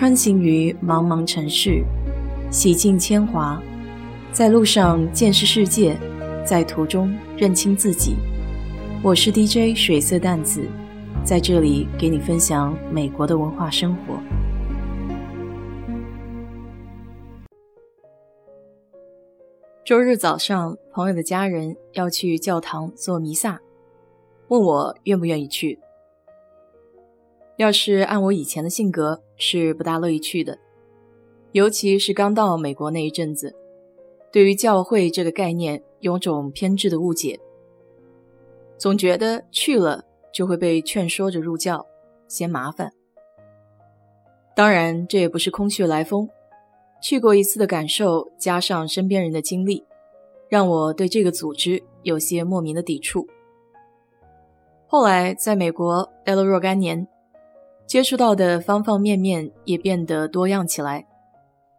穿行于茫茫城市，洗尽铅华，在路上见识世界，在途中认清自己。我是 DJ 水色淡子，在这里给你分享美国的文化生活。周日早上，朋友的家人要去教堂做弥撒，问我愿不愿意去。要是按我以前的性格，是不大乐意去的。尤其是刚到美国那一阵子，对于教会这个概念有种偏执的误解，总觉得去了就会被劝说着入教，嫌麻烦。当然，这也不是空穴来风，去过一次的感受，加上身边人的经历，让我对这个组织有些莫名的抵触。后来在美国待了若干年。接触到的方方面面也变得多样起来，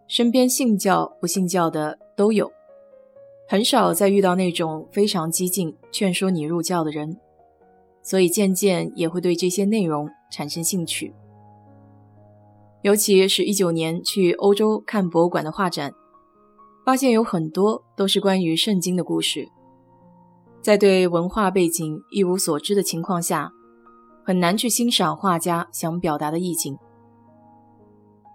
身边信教不信教的都有，很少再遇到那种非常激进劝说你入教的人，所以渐渐也会对这些内容产生兴趣。尤其是一九年去欧洲看博物馆的画展，发现有很多都是关于圣经的故事，在对文化背景一无所知的情况下。很难去欣赏画家想表达的意境，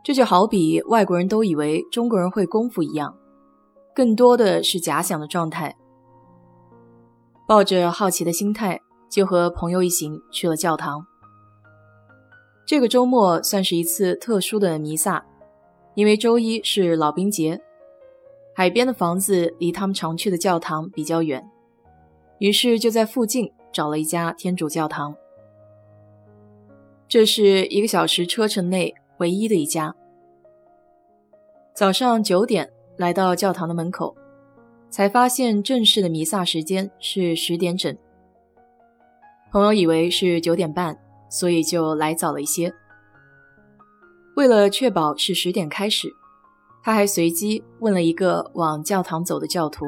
这就好比外国人都以为中国人会功夫一样，更多的是假想的状态。抱着好奇的心态，就和朋友一行去了教堂。这个周末算是一次特殊的弥撒，因为周一是老兵节，海边的房子离他们常去的教堂比较远，于是就在附近找了一家天主教堂。这是一个小时车程内唯一的一家。早上九点来到教堂的门口，才发现正式的弥撒时间是十点整。朋友以为是九点半，所以就来早了一些。为了确保是十点开始，他还随机问了一个往教堂走的教徒。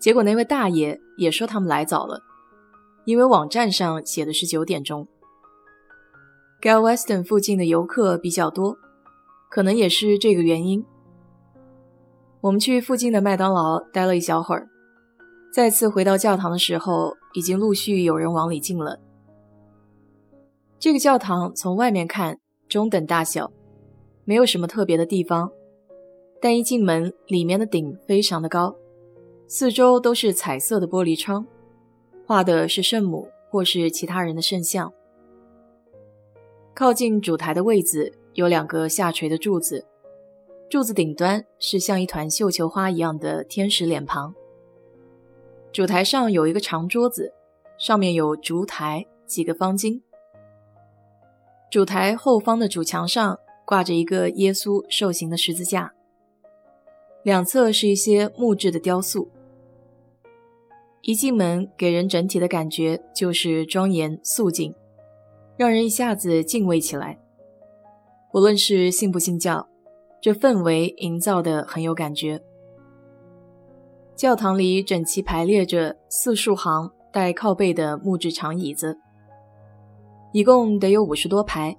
结果那位大爷也说他们来早了，因为网站上写的是九点钟。Galveston 附近的游客比较多，可能也是这个原因。我们去附近的麦当劳待了一小会儿，再次回到教堂的时候，已经陆续有人往里进了。这个教堂从外面看中等大小，没有什么特别的地方，但一进门，里面的顶非常的高，四周都是彩色的玻璃窗，画的是圣母或是其他人的圣像。靠近主台的位置有两个下垂的柱子，柱子顶端是像一团绣球花一样的天使脸庞。主台上有一个长桌子，上面有烛台、几个方巾。主台后方的主墙上挂着一个耶稣受刑的十字架，两侧是一些木质的雕塑。一进门，给人整体的感觉就是庄严肃静。让人一下子敬畏起来。无论是信不信教，这氛围营造的很有感觉。教堂里整齐排列着四数行带靠背的木质长椅子，一共得有五十多排。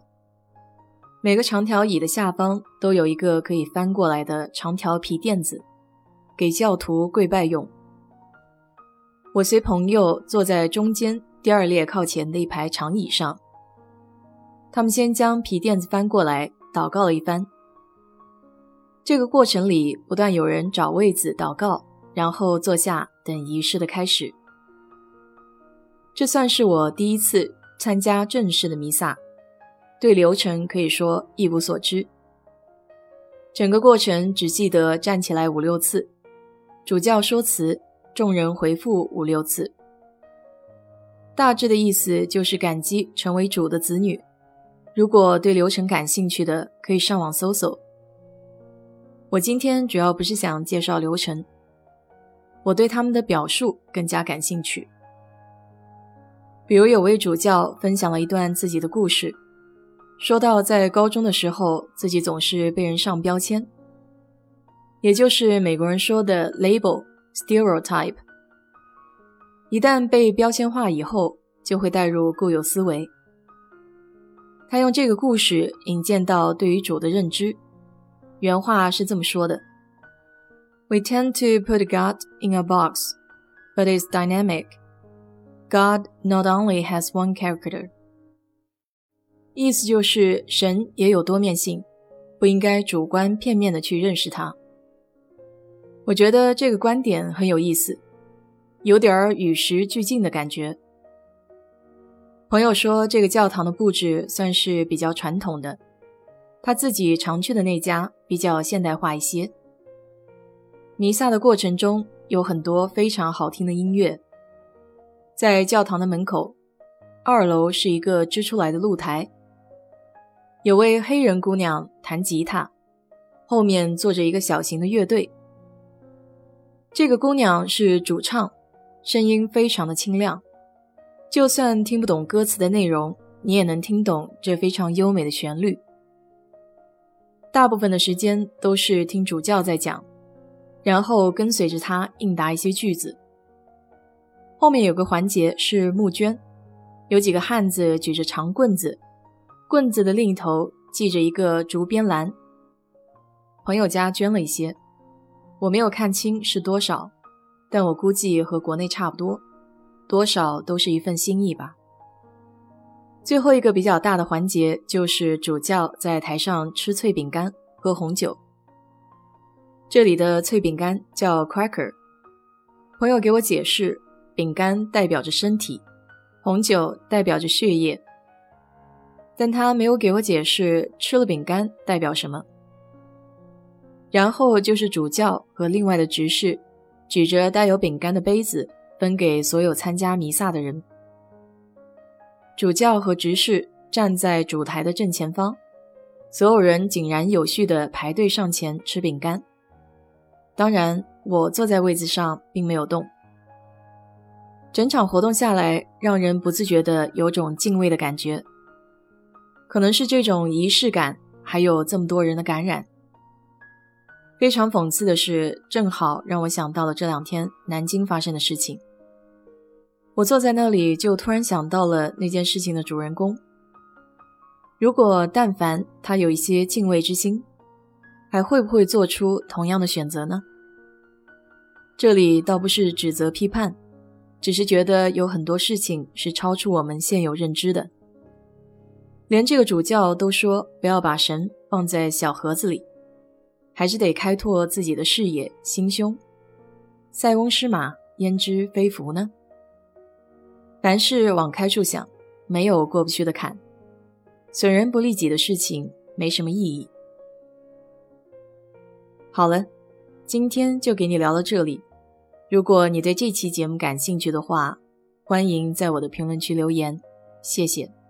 每个长条椅的下方都有一个可以翻过来的长条皮垫子，给教徒跪拜用。我随朋友坐在中间第二列靠前的一排长椅上。他们先将皮垫子翻过来，祷告了一番。这个过程里，不断有人找位子祷告，然后坐下等仪式的开始。这算是我第一次参加正式的弥撒，对流程可以说一无所知。整个过程只记得站起来五六次，主教说辞，众人回复五六次。大致的意思就是感激成为主的子女。如果对流程感兴趣的，可以上网搜搜。我今天主要不是想介绍流程，我对他们的表述更加感兴趣。比如有位主教分享了一段自己的故事，说到在高中的时候，自己总是被人上标签，也就是美国人说的 label stereotype。一旦被标签化以后，就会带入固有思维。他用这个故事引荐到对于主的认知。原话是这么说的：“We tend to put God in a box, but it's dynamic. God not only has one character.” 意思就是神也有多面性，不应该主观片面的去认识他。我觉得这个观点很有意思，有点儿与时俱进的感觉。朋友说，这个教堂的布置算是比较传统的，他自己常去的那家比较现代化一些。弥撒的过程中有很多非常好听的音乐，在教堂的门口，二楼是一个支出来的露台，有位黑人姑娘弹吉他，后面坐着一个小型的乐队。这个姑娘是主唱，声音非常的清亮，就算听不懂歌词的内容，你也能听懂这非常优美的旋律。大部分的时间都是听主教在讲，然后跟随着他应答一些句子。后面有个环节是募捐，有几个汉子举着长棍子，棍子的另一头系着一个竹编篮。朋友家捐了一些。我没有看清是多少，但我估计和国内差不多，多少都是一份心意吧。最后一个比较大的环节就是主教在台上吃脆饼干、喝红酒。这里的脆饼干叫 cracker。朋友给我解释，饼干代表着身体，红酒代表着血液，但他没有给我解释吃了饼干代表什么。然后就是主教和另外的执事，举着带有饼干的杯子，分给所有参加弥撒的人。主教和执事站在主台的正前方，所有人井然有序地排队上前吃饼干。当然，我坐在位子上并没有动。整场活动下来，让人不自觉地有种敬畏的感觉，可能是这种仪式感，还有这么多人的感染。非常讽刺的是，正好让我想到了这两天南京发生的事情。我坐在那里，就突然想到了那件事情的主人公。如果但凡他有一些敬畏之心，还会不会做出同样的选择呢？这里倒不是指责批判，只是觉得有很多事情是超出我们现有认知的。连这个主教都说不要把神放在小盒子里。还是得开拓自己的视野、心胸。塞翁失马，焉知非福呢？凡事往开处想，没有过不去的坎。损人不利己的事情没什么意义。好了，今天就给你聊到这里。如果你对这期节目感兴趣的话，欢迎在我的评论区留言。谢谢。